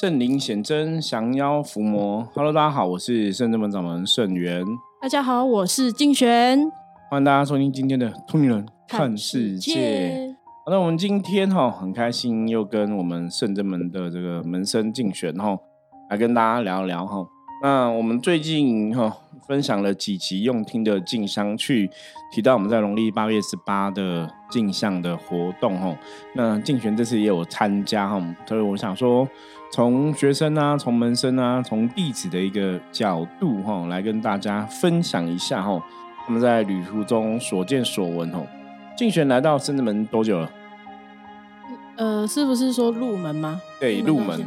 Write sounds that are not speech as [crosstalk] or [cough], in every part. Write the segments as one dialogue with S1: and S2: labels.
S1: 圣灵显真，降妖伏魔。Hello，大家好，我是圣真门掌门圣元。
S2: 大家好，我是静璇。
S1: 欢迎大家收听今天的《通灵人看世界》。好，那我们今天哈很开心，又跟我们圣真门的这个门生静璇哈来跟大家聊聊哈。那我们最近哈分享了几集用听的静香去提到我们在农历八月十八的镜像的活动哈。那静璇这次也有参加哈，所以我想说。从学生啊，从门生啊，从弟子的一个角度哈，来跟大家分享一下哈，他们在旅途中所见所闻哦。竞选来到深圳门多久了？
S2: 呃，是不是说入门吗？
S1: 对，入门，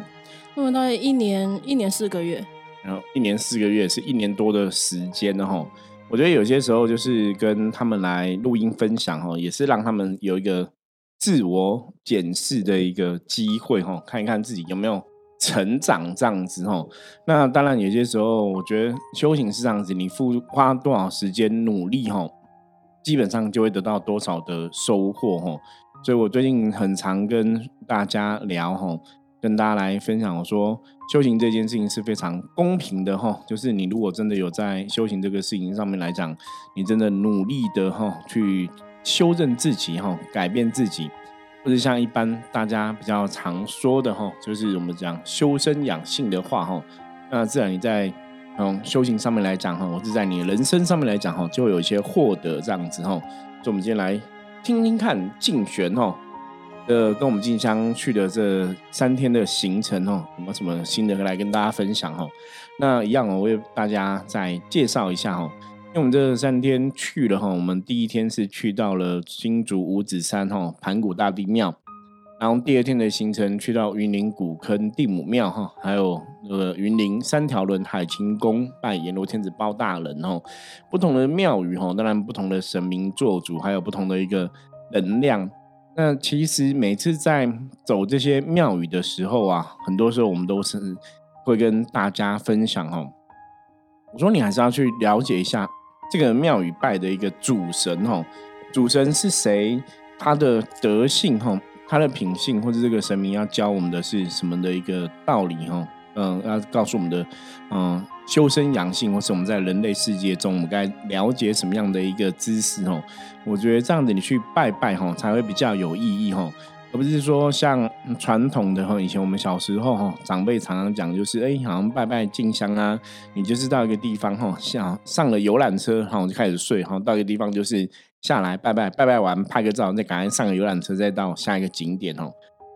S2: 入门大概一年，一年四个月。
S1: 然后一年四个月是一年多的时间哈。我觉得有些时候就是跟他们来录音分享哈，也是让他们有一个自我检视的一个机会哈，看一看自己有没有。成长这样子吼，那当然有些时候，我觉得修行是这样子，你付花多少时间努力吼，基本上就会得到多少的收获吼。所以我最近很常跟大家聊吼，跟大家来分享，我说修行这件事情是非常公平的吼，就是你如果真的有在修行这个事情上面来讲，你真的努力的哈去修正自己哈，改变自己。或者像一般大家比较常说的哈，就是我们讲修身养性的话哈，那自然你在嗯修行上面来讲哈，或者在你人生上面来讲哈，就会有一些获得这样子哈。所以我们今天来听听看静玄哈的跟我们静香去的这三天的行程哦，有没有什么新的来跟大家分享哈？那一样哦我为大家再介绍一下哈。因为我们这三天去了哈，我们第一天是去到了新竹五指山哈盘古大帝庙，然后第二天的行程去到云林古坑地母庙哈，还有呃云林三条轮海清宫拜阎罗天子包大人哦，不同的庙宇哈，当然不同的神明做主，还有不同的一个能量。那其实每次在走这些庙宇的时候啊，很多时候我们都是会跟大家分享哦，我说你还是要去了解一下。这个庙宇拜的一个主神哦，主神是谁？他的德性哈，他的品性，或者这个神明要教我们的是什么的一个道理哈？嗯，要告诉我们的嗯，修身养性，或是我们在人类世界中，我们该了解什么样的一个知识哦？我觉得这样子你去拜拜哈，才会比较有意义哈。而不是说像传统的哈，以前我们小时候哈，长辈常常讲就是，哎，好像拜拜进香啊，你就是到一个地方哈，像上了游览车哈，就开始睡哈，到一个地方就是下来拜拜，拜拜完拍个照，再赶快上个游览车，再到下一个景点哦。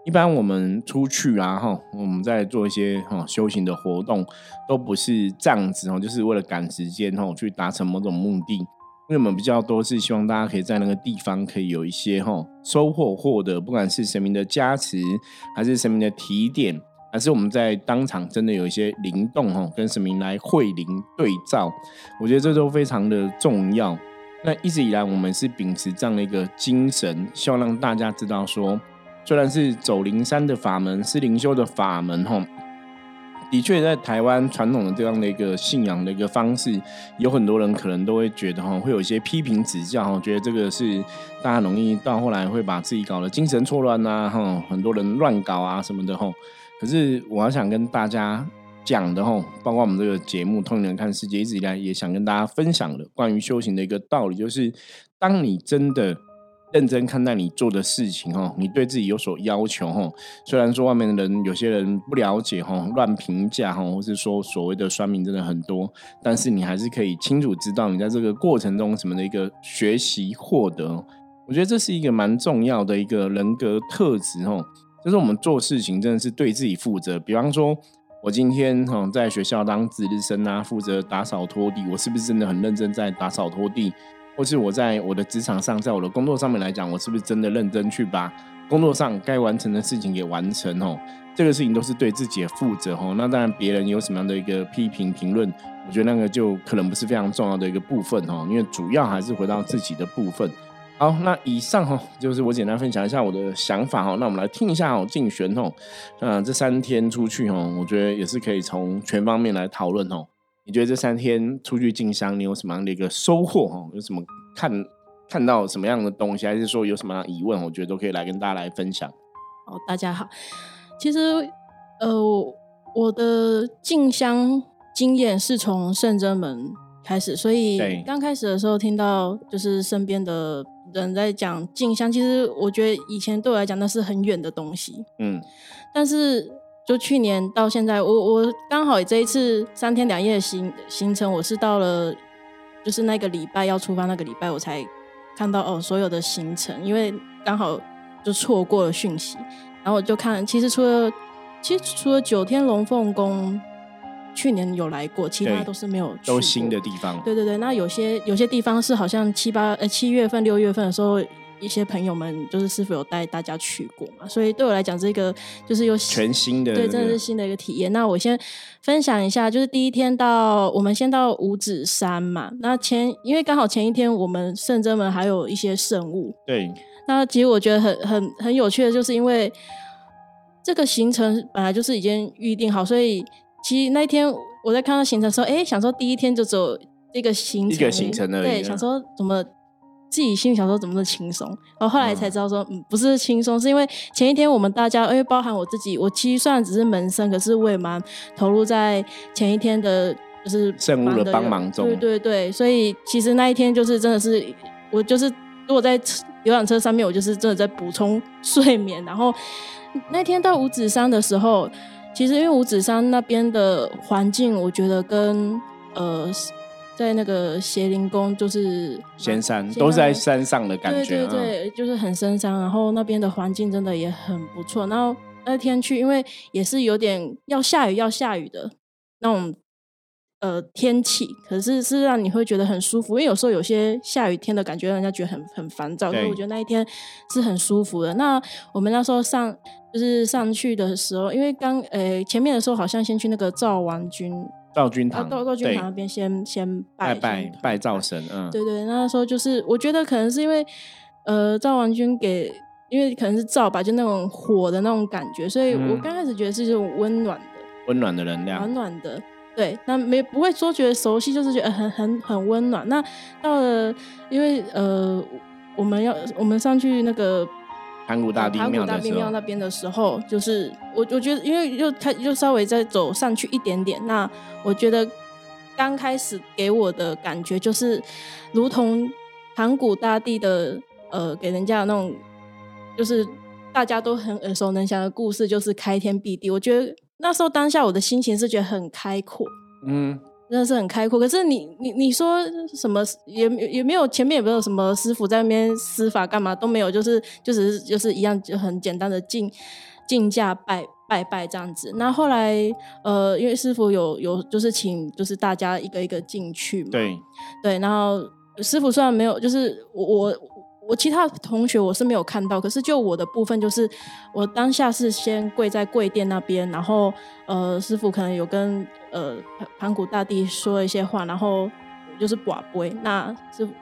S1: 一般我们出去啊哈，我们在做一些哈修行的活动，都不是这样子哦，就是为了赶时间哈，去达成某种目的。因为我们比较多是希望大家可以在那个地方可以有一些哈收获获得，不管是神明的加持，还是神明的提点，还是我们在当场真的有一些灵动哈，跟神明来会灵对照，我觉得这都非常的重要。那一直以来我们是秉持这样的一个精神，希望让大家知道说，虽然是走灵山的法门，是灵修的法门吼。的确，在台湾传统的这样的一个信仰的一个方式，有很多人可能都会觉得哈，会有一些批评指教哈，觉得这个是大家容易到后来会把自己搞得精神错乱呐哈，很多人乱搞啊什么的哈。可是我要想跟大家讲的哈，包括我们这个节目《通人看世界》一直以来也想跟大家分享的关于修行的一个道理，就是当你真的。认真看待你做的事情哦，你对自己有所要求哦。虽然说外面的人有些人不了解哈，乱评价哈，或是说所谓的酸民真的很多，但是你还是可以清楚知道你在这个过程中什么的一个学习获得。我觉得这是一个蛮重要的一个人格特质哈，就是我们做事情真的是对自己负责。比方说，我今天哈在学校当值日生啊，负责打扫拖地，我是不是真的很认真在打扫拖地？或是我在我的职场上，在我的工作上面来讲，我是不是真的认真去把工作上该完成的事情给完成？哦，这个事情都是对自己负责。哦，那当然别人有什么样的一个批评评论，我觉得那个就可能不是非常重要的一个部分。哦，因为主要还是回到自己的部分。好，那以上哈就是我简单分享一下我的想法。哈，那我们来听一下哦，竞选哦，嗯，这三天出去哦，我觉得也是可以从全方面来讨论哦。你觉得这三天出去进香，你有什么样的一个收获？哈，有什么看看到什么样的东西，还是说有什么样的疑问？我觉得都可以来跟大家来分享。
S2: 哦，大家好，其实呃，我的进香经验是从圣真门开始，所以
S1: 对
S2: 刚开始的时候听到就是身边的人在讲进香，其实我觉得以前对我来讲那是很远的东西，
S1: 嗯，
S2: 但是就去年到现在，我我刚好这一次三天两夜的行行程，我是到了就是那个礼拜要出发那个礼拜，我才看到哦所有的行程，因为刚好就错过了讯息，然后我就看，其实除了其实除了九天龙凤宫去年有来过，其他都是没有去
S1: 都新的地方，
S2: 对对对，那有些有些地方是好像七八呃七月份六月份的时候，一些朋友们就是师傅有带大家去过嘛，所以对我来讲，这个就是有
S1: 全新的
S2: 对，
S1: 那个
S2: 真的是新的一个体验。那我先分享一下，就是第一天到我们先到五指山嘛，那前因为刚好前一天我们圣真门还有一些圣物，
S1: 对，
S2: 那其实我觉得很很很有趣的，就是因为这个行程本来就是已经预定好，所以其实那一天我在看到行程的时候，哎，想说第一天就只有这个行程
S1: 一个行程而已
S2: 想说怎么自己心里想说怎么那么轻松，然后后来才知道说，嗯，不是轻松，是因为前一天我们大家，因为包含我自己，我其实虽然只是门生，可是我也蛮投入在前一天的，就是 [laughs]
S1: 圣物的帮忙中
S2: 对对对，所以其实那一天就是真的是我就是如果在游览车上面，我就是真的在补充睡眠。然后那天到五指山的时候，其实因为五指山那边的环境，我觉得跟呃在那个邪灵宫就是
S1: 仙山都是在山上的感觉，
S2: 对对对，就是很深山，然后那边的环境真的也很不错。然后那天去，因为也是有点要下雨要下雨的那种呃天气，可是是让你会觉得很舒服。因为有时候有些下雨天的感觉，让人家觉得很很烦躁。所以我觉得那一天是很舒服的。那我们那时候上就是上去的时候，因为刚呃前面的时候好像先去那个赵王君。到
S1: 赵君堂，对
S2: 到到军堂那边先先拜
S1: 拜拜
S2: 先
S1: 拜灶神，嗯，
S2: 对对，那时候就是我觉得可能是因为呃赵王军给，因为可能是灶吧，就那种火的那种感觉，所以我刚开始觉得是这种温暖的、
S1: 温暖的能量
S2: 暖，暖的。对，那没不会说觉得熟悉，就是觉得很很很温暖。那到了，因为呃，我们要我们上去那个
S1: 盘古大帝庙的时候，
S2: 那边的时候，就是我我觉得，因为又开又稍微再走上去一点点，那我觉得刚开始给我的感觉就是，如同盘古大帝的呃，给人家的那种，就是大家都很耳熟能详的故事，就是开天辟地。我觉得那时候当下我的心情是觉得很开阔，
S1: 嗯，
S2: 真的是很开阔。可是你你你说什么也也没有前面也没有什么师傅在那边施法干嘛都没有，就是就只是就是一样就很简单的进进价拜拜拜这样子。那后来呃，因为师傅有有就是请就是大家一个一个进去嘛，
S1: 对，
S2: 对，然后师傅虽然没有，就是我我我其他同学我是没有看到，可是就我的部分，就是我当下是先跪在跪垫那边，然后呃师傅可能有跟呃盘盘古大帝说一些话，然后就是寡杯，那师傅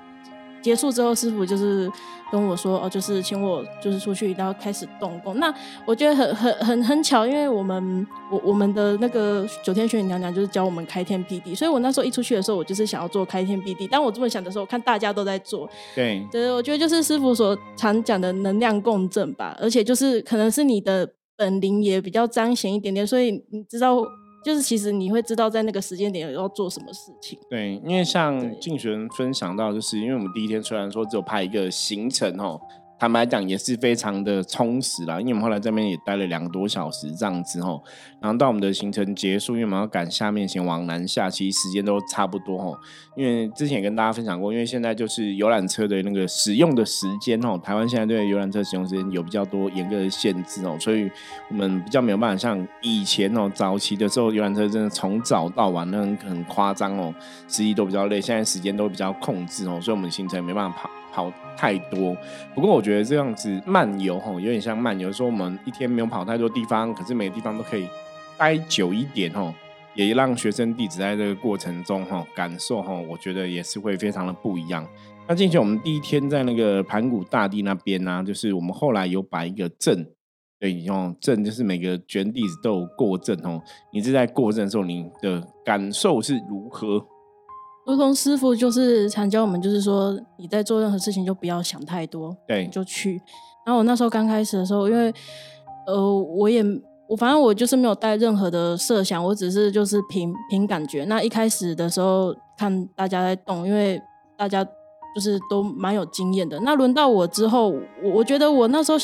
S2: 结束之后，师傅就是跟我说哦，就是请我就是出去，然后开始动工。那我觉得很很很很巧，因为我们我我们的那个九天玄女娘娘就是教我们开天辟地，所以我那时候一出去的时候，我就是想要做开天辟地。当我这么想的时候，我看大家都在做，
S1: 对，
S2: 对，我觉得就是师傅所常讲的能量共振吧，而且就是可能是你的本领也比较彰显一点点，所以你知道，就是其实你会知道在那个时间点要做什么事情。
S1: 对，因为像
S2: 对
S1: 静璇分享到，就是因为我们第一天虽然说只有拍一个行程哦，坦白讲也是非常的充实啦，因为我们后来这边也待了两个多小时这样子哦，然后到我们的行程结束，因为我们要赶下面先往南下，其实时间都差不多哦。因为之前也跟大家分享过，因为现在就是游览车的那个使用的时间哦，台湾现在对游览车使用时间有比较多严格的限制哦，所以我们比较没有办法像以前哦，早期的时候游览车真的从早到晚那很夸张哦，司机都比较累，现在时间都比较控制哦，所以我们行程没办法跑跑太多。不过我觉得这样子漫游吼，有点像漫游，说我们一天没有跑太多地方，可是每个地方都可以待久一点吼。也让学生弟子在这个过程中哈感受哈，我觉得也是会非常的不一样。那进去我们第一天在那个盘古大帝那边呢、就是我们后来有摆一个阵，对哦，阵就是每个卷弟子都有过阵哦。你是在过阵的时候，你的感受是如何？
S2: 如同师傅就是常教我们，就是说你在做任何事情就不要想太多，
S1: 对
S2: 你就去。然后我那时候刚开始的时候，因为呃，我也我反正我就是没有带任何的设想，我只是就是凭凭感觉。那一开始的时候看大家在动，因为大家就是都蛮有经验的。那轮到我之后，我我觉得我那时候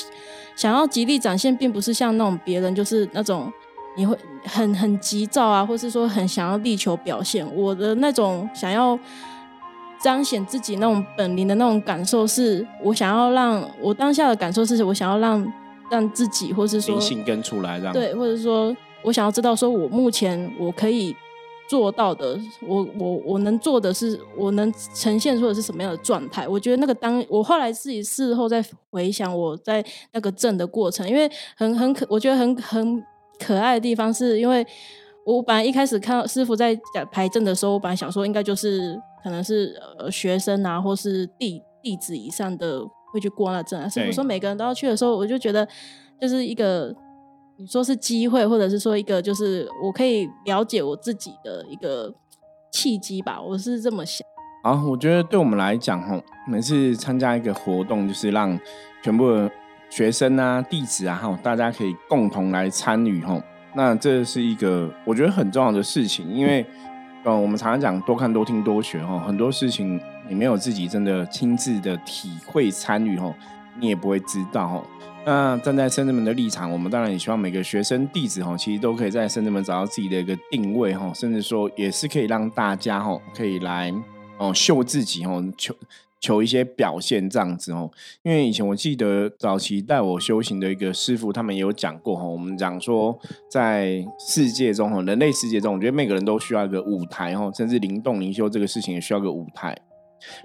S2: 想要极力展现，并不是像那种别人就是那种你会很很急躁啊，或是说很想要力求表现。我的那种想要彰显自己那种本领的那种感受，是我想要让我当下的感受是我想要让。让自己，或是说
S1: 灵性跟出来，让
S2: 对，或者说我想要知道，说我目前我可以做到的，我我我能做的是，我能呈现出的是什么样的状态？我觉得那个当我后来自己事后再回想我在那个证的过程，因为很很可，我觉得很很可爱的地方，是因为我本来一开始看到师傅在讲排阵的时候，我本来想说应该就是可能是呃学生啊，或是弟弟子以上的。会去过那阵啊？师傅说每个人都要去的时候，我就觉得就是一个你说是机会，或者是说一个就是我可以了解我自己的一个契机吧。我是这么想。
S1: 啊，我觉得对我们来讲，哈，每次参加一个活动，就是让全部学生啊、弟子啊，哈，大家可以共同来参与，哈。那这是一个我觉得很重要的事情，因为。嗯，我们常常讲多看多听多学哈，很多事情你没有自己真的亲自的体会参与哈，你也不会知道哈。那站在深圳门的立场，我们当然也希望每个学生弟子哈，其实都可以在深圳门找到自己的一个定位哈，甚至说也是可以让大家哈，可以来哦秀自己哈，求。求一些表现这样子哦，因为以前我记得早期带我修行的一个师傅，他们也有讲过哈。我们讲说，在世界中哈，人类世界中，我觉得每个人都需要一个舞台哈，甚至灵动灵修这个事情也需要个舞台。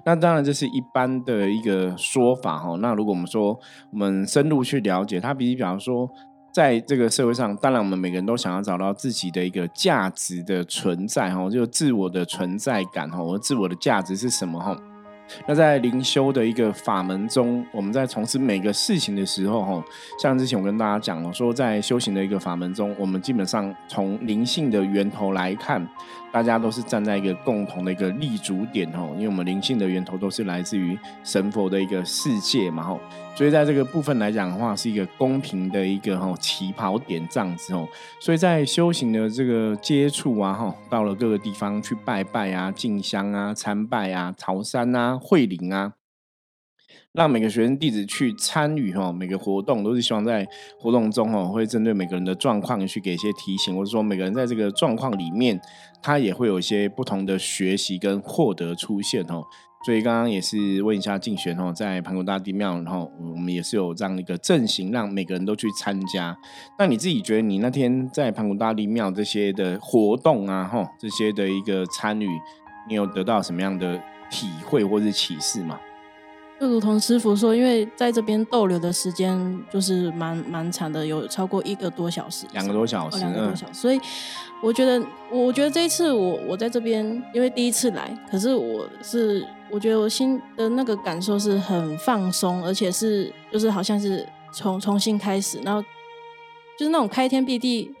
S1: 那当然这是一般的一个说法哈。那如果我们说我们深入去了解，它比比方说，在这个社会上，当然我们每个人都想要找到自己的一个价值的存在哈，就自我的存在感哈，我自我的价值是什么哈？那在灵修的一个法门中，我们在从事每个事情的时候，哈，像之前我跟大家讲了，说在修行的一个法门中，我们基本上从灵性的源头来看。大家都是站在一个共同的一个立足点哦，因为我们灵性的源头都是来自于神佛的一个世界嘛吼，所以在这个部分来讲的话，是一个公平的一个吼起跑点这样子哦，所以在修行的这个接触啊吼，到了各个地方去拜拜啊、进香啊、参拜啊、朝山啊、会灵啊。让每个学生弟子去参与哈，每个活动都是希望在活动中哈，会针对每个人的状况去给一些提醒，或者说每个人在这个状况里面，他也会有一些不同的学习跟获得出现哦。所以刚刚也是问一下静璇哦，在盘古大帝庙，然后我们也是有这样一个阵型，让每个人都去参加。那你自己觉得你那天在盘古大帝庙这些的活动啊，哈，这些的一个参与，你有得到什么样的体会或是启示吗？
S2: 就如同师傅说，因为在这边逗留的时间就是蛮蛮长的，有超过一个多小时，
S1: 两个多小时，
S2: 两个多小时。所以我觉得，我觉得这一次我我在这边，因为第一次来，可是我是我觉得我心的那个感受是很放松，而且是就是好像是从重新开始，然后就是那种开天辟地。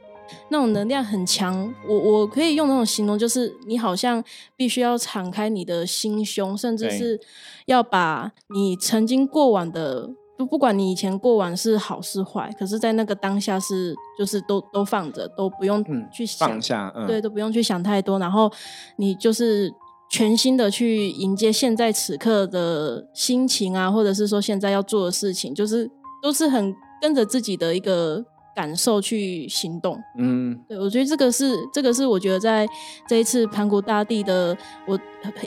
S2: 那种能量很强，我我可以用那种形容，就是你好像必须要敞开你的心胸，甚至是要把你曾经过往的，不不管你以前过往是好是坏，可是在那个当下是就是都都放着，都不用去
S1: 放下，
S2: 对，都不用去想太多，然后你就是全新的去迎接现在此刻的心情啊，或者是说现在要做的事情，就是都是很跟着自己的一个。感受去行动，嗯，对我觉得这个是这个是我觉得在这一次盘古大地的我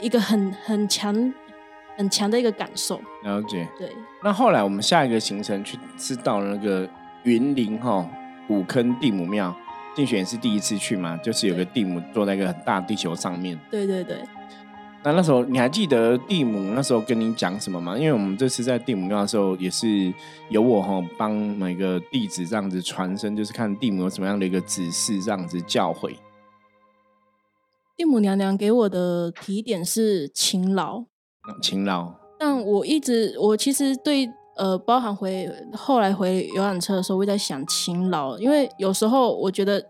S2: 一个很很强很强的一个感受。
S1: 了解，
S2: 对。
S1: 那后来我们下一个行程去是到了那个云林哈古坑地母庙，竞选是第一次去嘛，就是有个地母坐在一个很大地球上面。
S2: 对对对。
S1: 那那时候你还记得蒂姆那时候跟你讲什么吗？因为我们这次在蒂姆庙的时候，也是由我哈帮每个弟子这样子传声，就是看蒂姆有什么样的一个指示，这样子教诲。
S2: 蒂姆娘娘给我的提点是勤劳，
S1: 勤劳。
S2: 但我一直我其实对呃，包含回后来回游览车的时候，我在想勤劳，因为有时候我觉得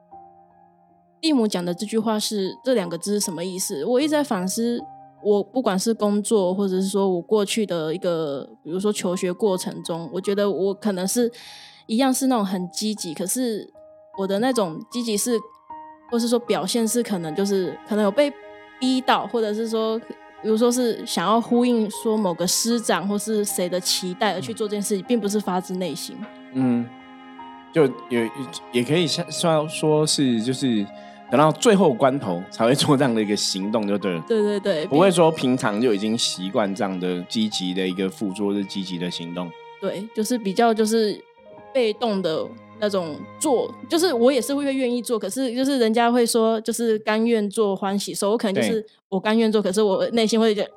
S2: 蒂姆讲的这句话是这两个字是什么意思？我一直在反思。我不管是工作，或者是说我过去的一个，比如说求学过程中，我觉得我可能是一样是那种很积极，可是我的那种积极是，或是说表现是可能就是可能有被逼到，或者是说，比如说是想要呼应说某个师长或是谁的期待而去做这件事情，并不是发自内心。
S1: 嗯，就有也可以像算说是就是等到最后关头才会做这样的一个行动，就对了。
S2: 对对对，
S1: 不会说平常就已经习惯这样的积极的一个付出，是积极的行动。
S2: 对，就是比较就是被动的那种做，就是我也是会愿意做，可是就是人家会说就是甘愿做欢喜受，我可能就是我甘愿做，可是我内心会觉得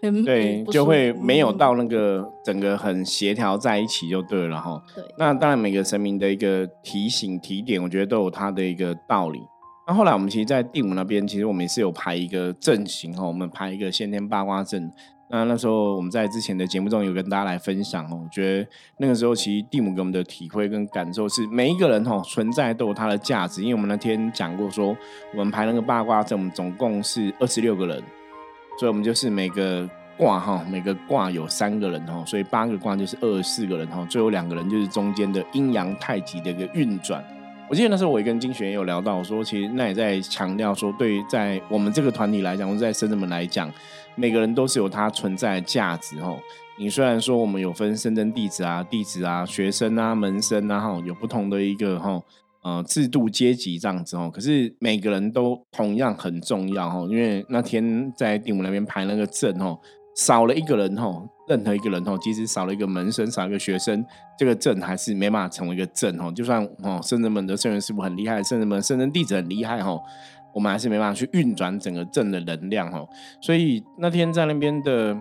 S2: 嗯，
S1: 对，就会没有到那个整个很协调在一起就对了哈。
S2: 对，
S1: 那当然每个神明的一个提醒提点，我觉得都有他的一个道理。那后来我们其实，在蒂姆那边，其实我们也是有排一个阵型哈，我们排一个先天八卦阵。那那时候我们在之前的节目中有跟大家来分享哦，我觉得那个时候其实蒂姆给我们的体会跟感受是，每一个人哈存在都有它的价值。因为我们那天讲过说，我们排那个八卦阵，我们总共是二十六个人，所以我们就是每个卦哈，每个卦有三个人哈，所以八个卦就是二十四个人哈，最后两个人就是中间的阴阳太极的一个运转。我记得那时候我也跟金璇也有聊到，说其实那也在强调说，对于在我们这个团体来讲，或者在深圳们来讲。每个人都是有他存在的价值哦。你虽然说我们有分深圳弟子啊、弟子啊、学生啊、门生啊哈，有不同的一个哈呃制度阶级这样子哦，可是每个人都同样很重要哈。因为那天在定武那边排那个阵哦，少了一个人哦，任何一个人哦，即使少了一个门生、少一个学生，这个镇还是没办法成为一个镇哦。就算哦，圣人们的圣人师傅很厉害，圣人们圣人弟子很厉害吼。我们还是没办法去运转整个镇的能量哦，所以那天在那边的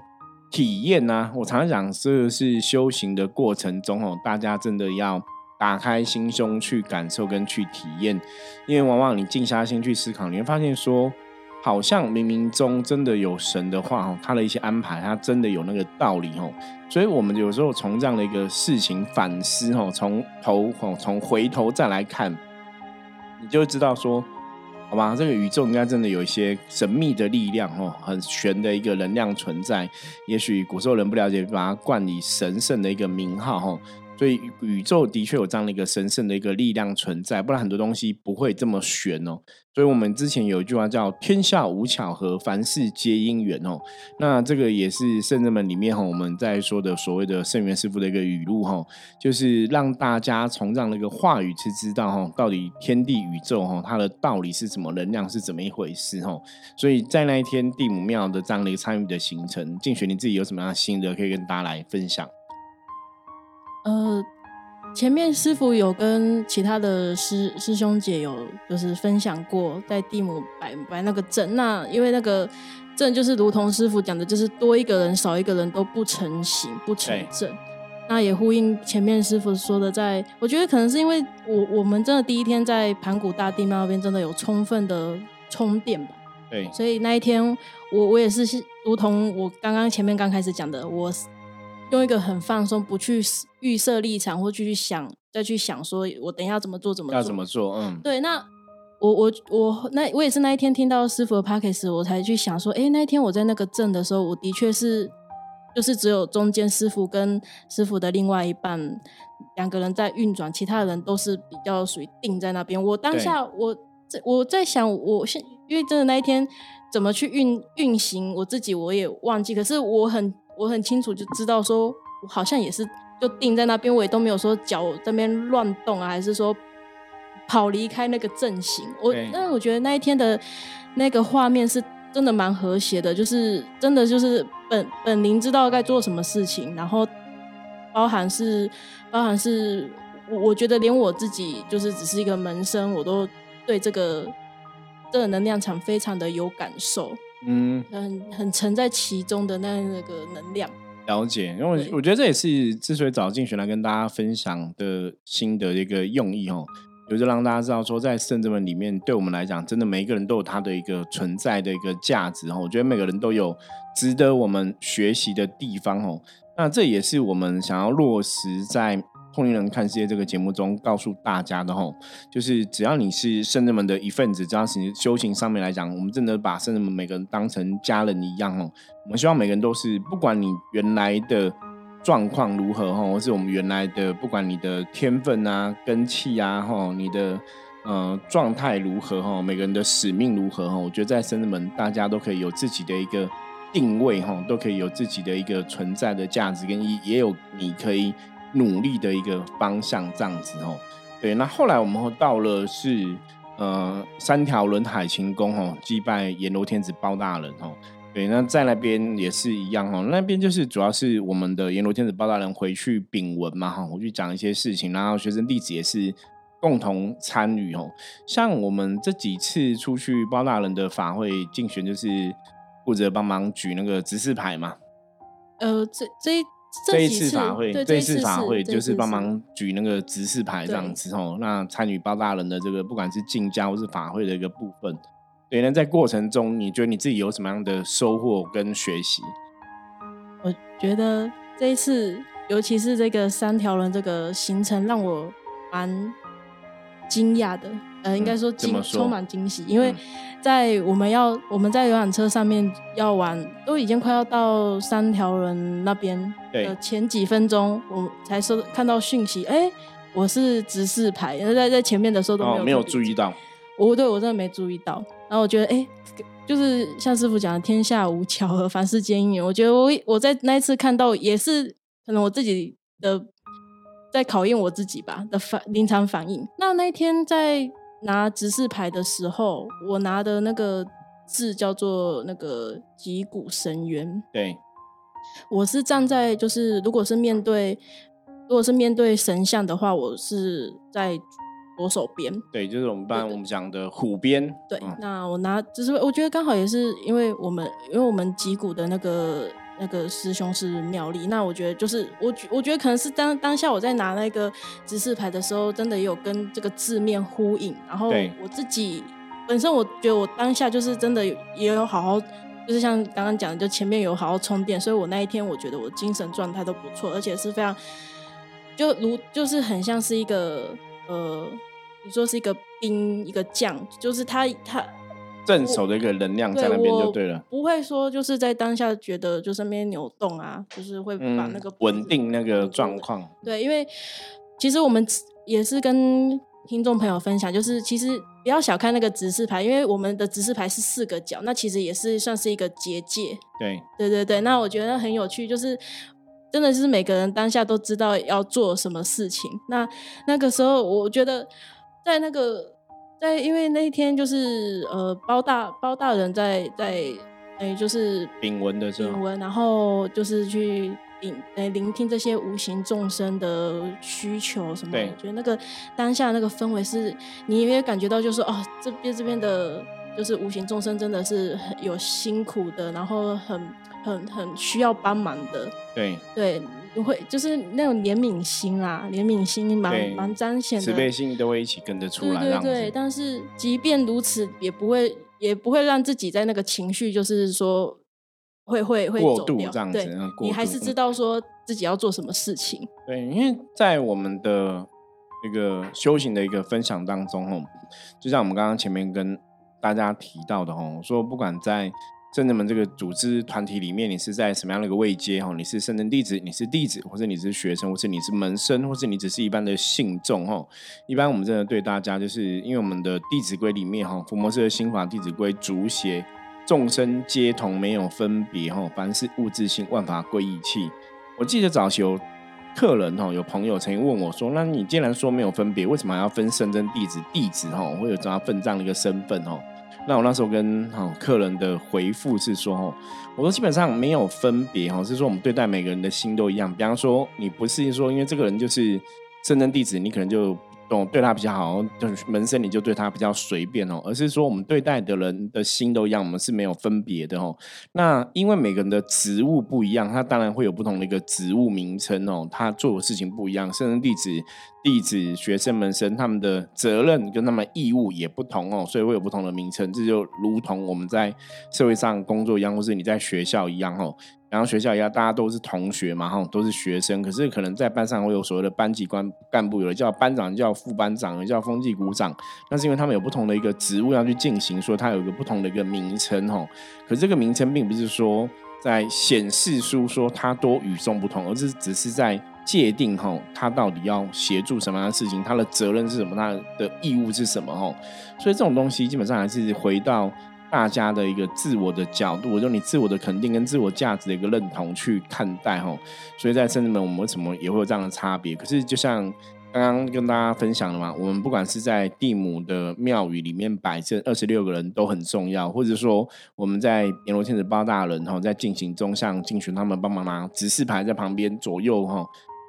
S1: 体验呢，我常常讲，这是修行的过程中哦，大家真的要打开心胸去感受跟去体验，因为往往你静下心去思考，你会发现说，好像冥冥中真的有神的话哦，他的一些安排，他真的有那个道理哦，所以我们有时候从这样的一个事情反思哦，从头哦，从回头再来看，你就知道说。好吧，这个宇宙应该真的有一些神秘的力量哦，很玄的一个能量存在。也许古时候人不了解，把它冠以神圣的一个名号哦。所以宇宙的确有这样的一个神圣的一个力量存在，不然很多东西不会这么玄哦。所以我们之前有一句话叫“天下无巧合，凡事皆因缘”哦。那这个也是圣人们里面哈，我们在说的所谓的圣元师傅的一个语录哈，就是让大家从这样的一个话语去知道哈，到底天地宇宙哈它的道理是什么，能量是怎么一回事哈。所以在那一天地母庙的这样的一个参与的行程，静雪你自己有什么样的心得可以跟大家来分享？
S2: 呃，前面师傅有跟其他的师师兄姐有就是分享过，在地母摆摆那个阵，那因为那个阵就是如同师傅讲的，就是多一个人少一个人都不成形不成阵，那也呼应前面师傅说的，在我觉得可能是因为我我们真的第一天在盘古大帝庙那边真的有充分的充电吧，
S1: 对，
S2: 所以那一天我我也是如同我刚刚前面刚开始讲的，我。用一个很放松，不去预设立场，或去想，再去想说，我等一下怎么做，怎么
S1: 要怎么做？嗯，
S2: 对。那我我我那我也是那一天听到师傅的 p o c k e t 我才去想说，哎，那一天我在那个镇的时候，我的确是就是只有中间师傅跟师傅的另外一半两个人在运转，其他的人都是比较属于定在那边。我当下我在我在想，我现因为真的那一天怎么去运运行我自己，我也忘记。可是我很。我很清楚就知道，说我好像也是就定在那边，我也都没有说脚这边乱动啊，还是说跑离开那个阵型。我，但是我觉得那一天的那个画面是真的蛮和谐的，就是真的就是本本灵知道该做什么事情，然后包含是包含是，我我觉得连我自己就是只是一个门生，我都对这个这个能量场非常的有感受。嗯，很很沉在其中的那那个能量，
S1: 了解。因为我觉得这也是之所以找静璇来跟大家分享的心得一个用意哦，就是让大家知道说，在圣者们里面，对我们来讲，真的每一个人都有他的一个存在的一个价值哦。我觉得每个人都有值得我们学习的地方哦。那这也是我们想要落实在。通灵人看世界这个节目中告诉大家的吼，就是只要你是圣人们的一份子，只要是修行上面来讲，我们真的把圣人们每个人当成家人一样哦。我们希望每个人都是，不管你原来的状况如何哈，或是我们原来的不管你的天分啊、根气啊哈，你的呃状态如何哈，每个人的使命如何哈，我觉得在生子们大家都可以有自己的一个定位哈，都可以有自己的一个存在的价值跟意，也有你可以努力的一个方向这样子哦。对，那后来我们到了是呃三条轮海晴宫哦，祭拜阎罗天子包大人哦。对，那在那边也是一样哦，那边就是主要是我们的阎罗天子包大人回去禀文嘛哈，我去讲一些事情，然后学生弟子也是共同参与哦。像我们这几次出去包大人的法会竞选，就是负责帮忙举那个指示牌嘛。
S2: 呃，这这
S1: 这一
S2: 次
S1: 法会，这一次法会就是帮忙举那个指示牌这样子哦。那参与包大人的这个不管是进家或是法会的一个部分。对，那在过程中，你觉得你自己有什么样的收获跟学习？
S2: 我觉得这一次，尤其是这个三条轮这个行程，让我蛮惊讶的。呃，应该说惊，充满惊喜。因为在我们要我们在游览车上面要玩，都已经快要到三条轮那边的前几分钟，我才收看到讯息。哎，我是指示牌，在在前面的时候都没有
S1: 没有注意到。
S2: 我对我真的没注意到。然后我觉得，哎，就是像师傅讲的“天下无巧合，凡事皆因缘”。我觉得我我在那一次看到，也是可能我自己的在考验我自己吧的反临场反应。那那一天在拿指示牌的时候，我拿的那个字叫做那个“脊骨神渊”。
S1: 对，
S2: 我是站在就是如果是面对如果是面对神像的话，我是在。左手边，
S1: 对，就是我们班我们讲的虎边。
S2: 对，那我拿，就是我觉得刚好也是因为我们，因为我们脊骨的那个那个师兄是妙丽，那我觉得就是我我觉得可能是当当下我在拿那个指示牌的时候，真的也有跟这个字面呼应。然后我自己本身我觉得我当下就是真的也有好好，就是像刚刚讲的，就前面有好好充电，所以我那一天我觉得我精神状态都不错，而且是非常就如就是很像是一个呃。你说是一个兵，一个将，就是他他
S1: 镇守的一个能量在那边就对了，
S2: 不会说就是在当下觉得就身边扭动啊，就是会把那个
S1: 稳定那个状况。
S2: 对，因为其实我们也是跟听众朋友分享，就是其实不要小看那个指示牌，因为我们的指示牌是四个角，那其实也是算是一个结界。
S1: 对，
S2: 对对对，那我觉得很有趣，就是真的是每个人当下都知道要做什么事情。那那个时候，我觉得。在那个，在因为那一天就是呃包大包大人在在哎就是
S1: 禀文的时候，
S2: 禀文，然后就是去聆哎聆听这些无形众生的需求什么的，我觉得那个当下那个氛围是，你也感觉到就是哦这边这边的，就是无形众生真的是很有辛苦的，然后很很很需要帮忙的，
S1: 对
S2: 对。会就是那种怜悯心啦，怜悯心蛮蛮彰显的，
S1: 慈悲心都会一起跟着出来。
S2: 对对对，但是即便如此，也不会也不会让自己在那个情绪，就是说会会会
S1: 过度这样子。
S2: 你还是知道说自己要做什么事情。
S1: 对，因为在我们的那个修行的一个分享当中，哦，就像我们刚刚前面跟大家提到的，哦，说不管在。圣人们这个组织团体里面，你是在什么样的一个位阶？哈，你是圣人弟子，你是弟子，或者你是学生，或者你是门生，或者你只是一般的信众？哈，一般我们真的对大家，就是因为我们的《弟子规》里面，哈，伏魔师的心法《弟子规》主写众生皆同，没有分别，哈，凡是物自性，万法归一气。我记得早期有客人，哈，有朋友曾经问我说：“那你既然说没有分别，为什么还要分圣真弟子、弟子？哈，会有这样分这样的一个身份？哈？”那我那时候跟哈客人的回复是说，哦，我说基本上没有分别，哈，是说我们对待每个人的心都一样。比方说，你不是说因为这个人就是真弟子，你可能就。懂对他比较好，就是门生你就对他比较随便哦，而是说我们对待的人的心都一样，我们是没有分别的哦。那因为每个人的职务不一样，他当然会有不同的一个职务名称哦，他做的事情不一样，甚至弟子、弟子、学生、门生，他们的责任跟他们义务也不同哦，所以会有不同的名称。这就如同我们在社会上工作一样，或是你在学校一样哦。然后学校一样，大家都是同学嘛，哈，都是学生。可是可能在班上会有所谓的班级官干部，有的叫班长，叫副班长，有的叫风纪股长。那是因为他们有不同的一个职务要去进行，所以它有一个不同的一个名称，哈。可是这个名称并不是说在显示出说他多与众不同，而是只是在界定，哈，他到底要协助什么样的事情，他的责任是什么，他的义务是什么，哈。所以这种东西基本上还是回到。大家的一个自我的角度，就你自我的肯定跟自我价值的一个认同去看待哈，所以在圣子们，我们为什么也会有这样的差别？可是就像刚刚跟大家分享的嘛，我们不管是在地母的庙宇里面摆这二十六个人都很重要，或者说我们在阎罗天子包大人哈，在进行中向进群他们帮忙拿指示牌在旁边左右哈，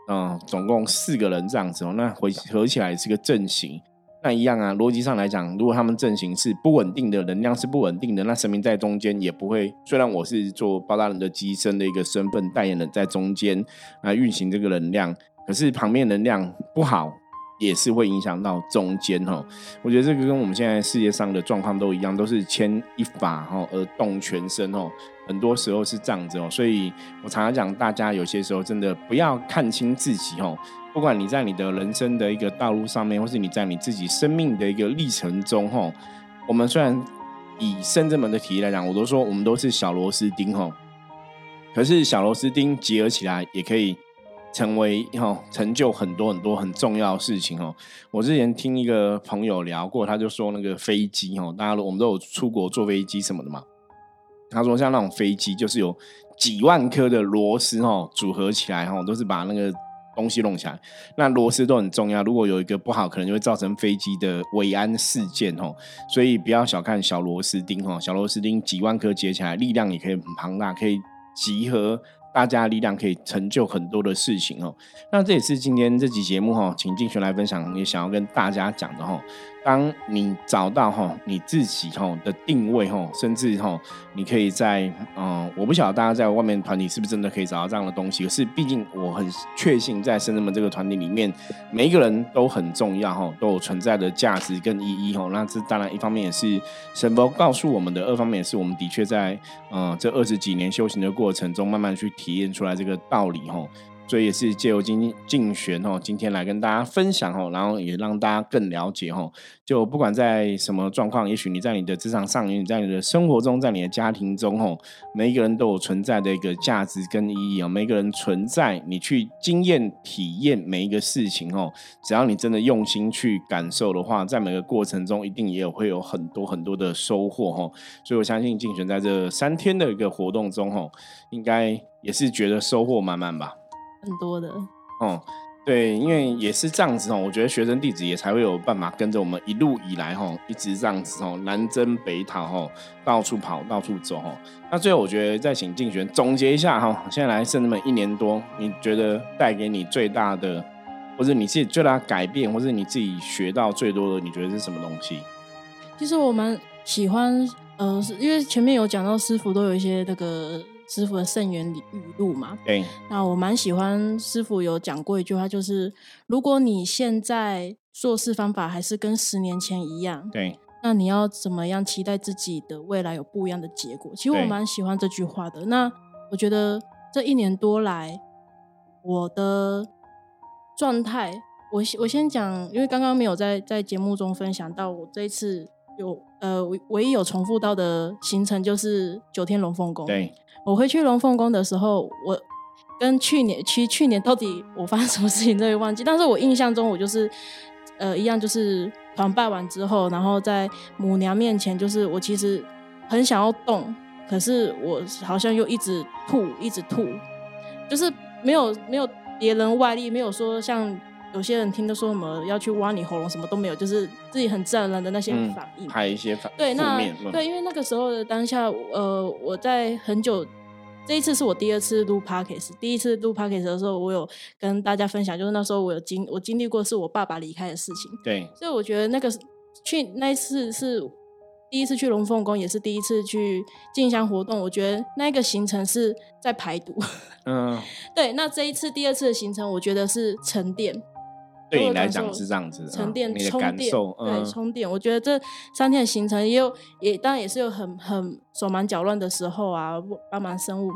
S1: 嗯，总共四个人这样子哦，那回合起来是个阵型。那一样啊，逻辑上来讲，如果他们阵型是不稳定的，能量是不稳定的，那神明在中间也不会。虽然我是做包大人的机身的一个身份代言人，在中间来运行这个能量，可是旁边能量不好，也是会影响到中间哈。[laughs] 我觉得这个跟我们现在世界上的状况都一样，都是牵一发哈而动全身哦。很多时候是这样子哦，所以我常常讲，大家有些时候真的不要看清自己哦。不管你在你的人生的一个道路上面，或是你在你自己生命的一个历程中，哈，我们虽然以深圳门的体来讲，我都说我们都是小螺丝钉，哈，可是小螺丝钉结合起来，也可以成为哈成就很多很多很重要的事情，哦。我之前听一个朋友聊过，他就说那个飞机，哈，大家我们都有出国坐飞机什么的嘛，他说像那种飞机，就是有几万颗的螺丝，哈，组合起来，哈，都是把那个。东西弄起来，那螺丝都很重要。如果有一个不好，可能就会造成飞机的危安事件哦。所以不要小看小螺丝钉哦，小螺丝钉几万颗结起来，力量也可以很庞大，可以集合。大家力量可以成就很多的事情哦。那这也是今天这集节目哈，请静璇来分享，也想要跟大家讲的哈。当你找到哈你自己哈的定位哈，甚至哈你可以在嗯，我不晓得大家在外面团体是不是真的可以找到这样的东西。可是毕竟我很确信，在深圳们这个团体里面，每一个人都很重要哈，都有存在的价值跟意义哈。那这当然一方面也是神佛告诉我们的，二方面也是我们的确在嗯这二十几年修行的过程中，慢慢去体验出来这个道理哈。所以也是借由今竞选哦，今天来跟大家分享哦，然后也让大家更了解哦。就不管在什么状况，也许你在你的职场上，你在你的生活中，在你的家庭中哦，每一个人都有存在的一个价值跟意义哦。每个人存在，你去经验体验每一个事情哦，只要你真的用心去感受的话，在每个过程中一定也有会有很多很多的收获哦。所以我相信竞选在这三天的一个活动中哦，应该也是觉得收获满满吧。
S2: 很多的
S1: 哦，对，因为也是这样子哦，我觉得学生弟子也才会有办法跟着我们一路以来哈，一直这样子哦，南征北讨哈，到处跑，到处走哈。那最后我觉得再请竞选总结一下哈，现在来圣那么一年多，你觉得带给你最大的，或者你自己最大改变，或者你自己学到最多的，你觉得是什么东西？
S2: 其实我蛮喜欢，呃，因为前面有讲到师傅都有一些那个。师傅的圣言语录嘛，
S1: 对。
S2: 那我蛮喜欢师傅有讲过一句话，就是如果你现在做事方法还是跟十年前一样，
S1: 对，
S2: 那你要怎么样期待自己的未来有不一样的结果？其实我蛮喜欢这句话的。那我觉得这一年多来，我的状态，我我先讲，因为刚刚没有在在节目中分享到，我这一次有呃唯一有重复到的行程就是九天龙凤宫，
S1: 对。
S2: 我回去龙凤宫的时候，我跟去年去去年到底我发生什么事情都会忘记，但是我印象中我就是呃一样，就是团拜完之后，然后在母娘面前，就是我其实很想要动，可是我好像又一直吐，一直吐，就是没有没有别人外力，没有说像有些人听的说什么要去挖你喉咙，什么都没有，就是自己很自然的那些反应，
S1: 还有一些反
S2: 对那对，因为那个时候的当下，呃，我在很久。这一次是我第二次录 podcast，第一次录 podcast 的时候，我有跟大家分享，就是那时候我有经我经历过是我爸爸离开的事情。
S1: 对，
S2: 所以我觉得那个去那一次是第一次去龙凤宫，也是第一次去进香活动。我觉得那个行程是在排毒。嗯，[laughs] 对。那这一次第二次的行程，我觉得是沉淀。
S1: 对你来讲是这样子，
S2: 沉淀、
S1: 充电，
S2: 对，充电。我觉得这三天的行程也有，也当然也是有很很手忙脚乱的时候啊，帮忙生物。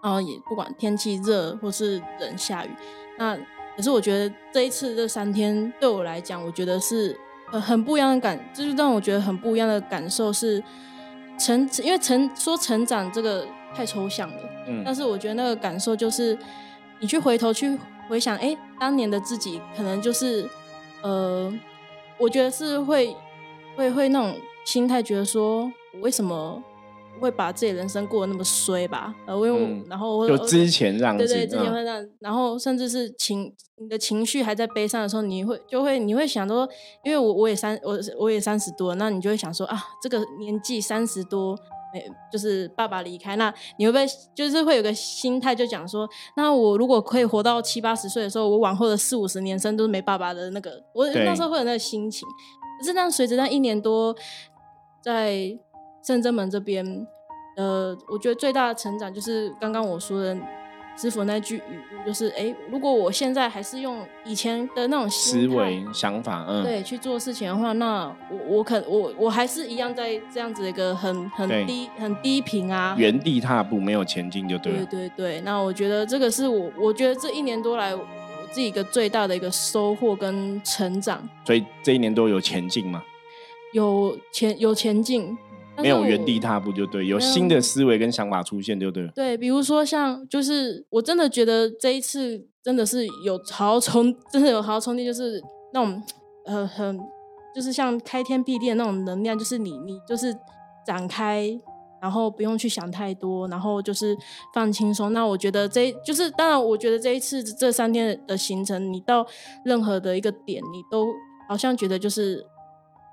S2: 然后也不管天气热或是冷下雨，那可是我觉得这一次这三天对我来讲，我觉得是呃很不一样的感，就是让我觉得很不一样的感受是成，因为成说成长这个太抽象了，嗯，但是我觉得那个感受就是你去回头去回想，哎，当年的自己可能就是呃，我觉得是会会会那种心态，觉得说我为什么。会把自己人生过得那么衰吧？呃，因为然后
S1: 就之前让
S2: 对对，之前会让，然后甚至是情你的情绪还在悲伤的时候，你会就会你会想说，因为我我也三我我也三十多，那你就会想说啊，这个年纪三十多，哎，就是爸爸离开，那你会不会就是会有个心态，就讲说，那我如果可以活到七八十岁的时候，我往后的四五十年生都是没爸爸的那个，我那时候会有那个心情。可是那随着那一年多在。圣真门这边，呃，我觉得最大的成长就是刚刚我说的师傅那句语录，就是哎，如果我现在还是用以前的那种
S1: 思维想法，嗯，
S2: 对，去做事情的话，那我我可我我还是一样在这样子一个很很低很低频啊，
S1: 原地踏步，没有前进就对了。
S2: 对对对，那我觉得这个是我我觉得这一年多来我自己一个最大的一个收获跟成长。
S1: 所以这一年多有前进吗？
S2: 有前有前进。
S1: 没有原地踏步就对，有新的思维跟想法出现就对。
S2: 对，比如说像，就是我真的觉得这一次真的是有好充，真的有好充电，就是那种呃很，就是像开天辟地的那种能量，就是你你就是展开，然后不用去想太多，然后就是放轻松。那我觉得这就是当然，我觉得这一次这三天的行程，你到任何的一个点，你都好像觉得就是。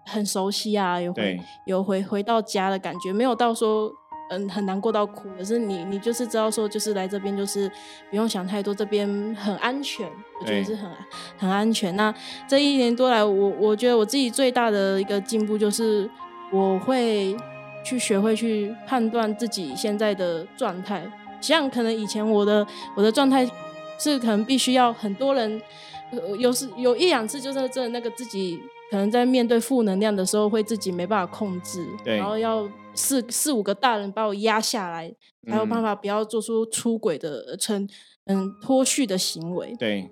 S2: 很熟悉啊，有回有回回到家的感觉，没有到说嗯很难过到哭，可是你你就是知道说就是来这边就是不用想太多，这边很安全，我觉得是很很安全。那这一年多来，我我觉得我自己最大的一个进步就是我会去学会去判断自己现在的状态，像可能以前我的我的状态是可能必须要很多人有时有一两次就是真的那个自己。可能在面对负能量的时候，会自己没办法控制，然后要四四五个大人把我压下来，才有办法不要做出出轨的、成嗯脱序的行为。
S1: 对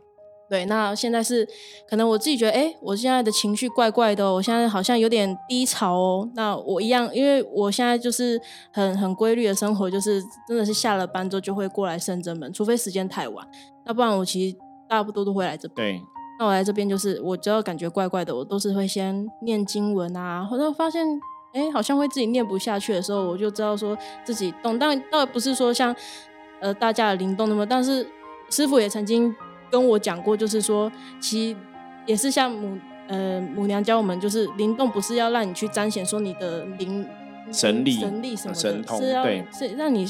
S2: 对，那现在是可能我自己觉得，哎，我现在的情绪怪怪的，我现在好像有点低潮哦。那我一样，因为我现在就是很很规律的生活，就是真的是下了班之后就会过来深圳门，除非时间太晚，那不然我其实大不多都会来这边。
S1: 对。
S2: 那我来这边就是，我只要感觉怪怪的，我都是会先念经文啊，或者发现哎，好像会自己念不下去的时候，我就知道说自己动。但倒不是说像呃大家的灵动那么，但是师傅也曾经跟我讲过，就是说其实也是像母呃母娘教我们，就是灵动不是要让你去彰显说你的灵。
S1: 神力、
S2: 神力什么
S1: 神
S2: 通，对是让你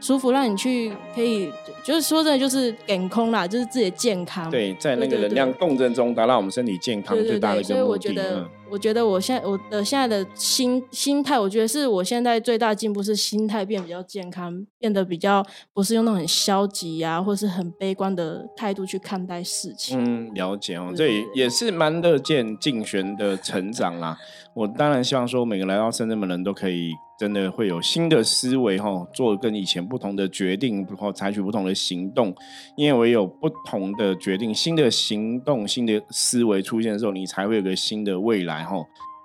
S2: 舒服，让你去可以，就是说真的，就是减空啦，就是自己的健康。
S1: 对，在那个能量共振中，达到我们身体健康最大的一个目
S2: 的。我觉得我觉得我现在我的现在的心心态，我觉得是我现在最大进步是心态变比较健康，变得比较不是用那种很消极呀，或是很悲观的态度去看待事情。
S1: 嗯，了解哦，这也也是蛮乐见竞选的成长啦。我当然希望说每个来到深圳的人都可以真的会有新的思维哈，做跟以前不同的决定，或采取不同的行动。因为有不同的决定、新的行动、新的思维出现的时候，你才会有个新的未来。哈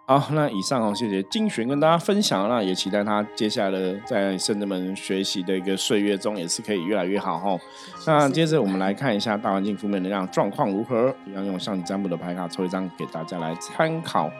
S1: 好，那以上哦，谢谢金璇跟大家分享，那也期待他接下来在圣人们学习的一个岁月中，也是可以越来越好哈。那接着我们来看一下大环境负面能量状况如何，一样用像你占卜的牌卡抽一张给大家来参考。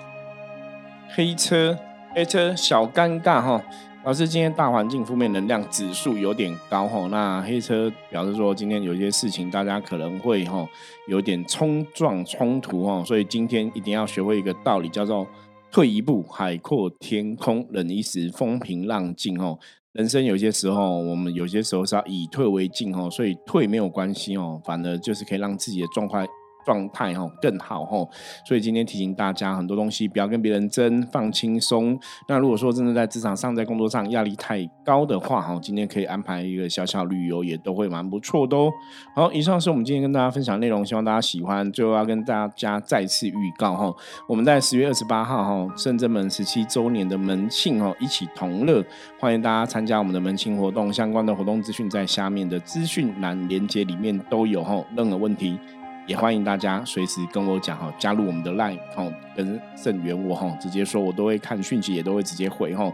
S1: 黑车，黑车小尴尬哈。老师，今天大环境负面能量指数有点高哈，那黑车表示说今天有些事情大家可能会哈有点冲撞冲突哈，所以今天一定要学会一个道理，叫做退一步海阔天空，忍一时风平浪静哦。人生有些时候，我们有些时候是要以退为进哦，所以退没有关系哦，反而就是可以让自己的状态状态哈更好哈。所以今天提醒大家，很多东西不要跟别人争，放轻松。那如果说真的在职场上、在工作上压力太高的话哈，今天可以安排一个小小旅游，也都会蛮不错的哦。好，以上是我们今天跟大家分享内容，希望大家喜欢。最后要跟大家再次预告哈，我们在十月二十八号哈圣真门十七周年的门庆哦，一起同乐，欢迎大家参加我们的门庆活动。相关的活动资讯在下面的资讯栏连接里面都有哈，任何问题也欢迎大家随时跟我讲哈，加入我们的 LINE 哈，跟盛元我哈直接说，我都会看讯息，也都会直接回哈。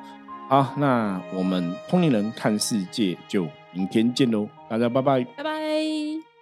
S1: 好，那我们通灵人看世界就明天见喽，大家拜拜，
S2: 拜拜。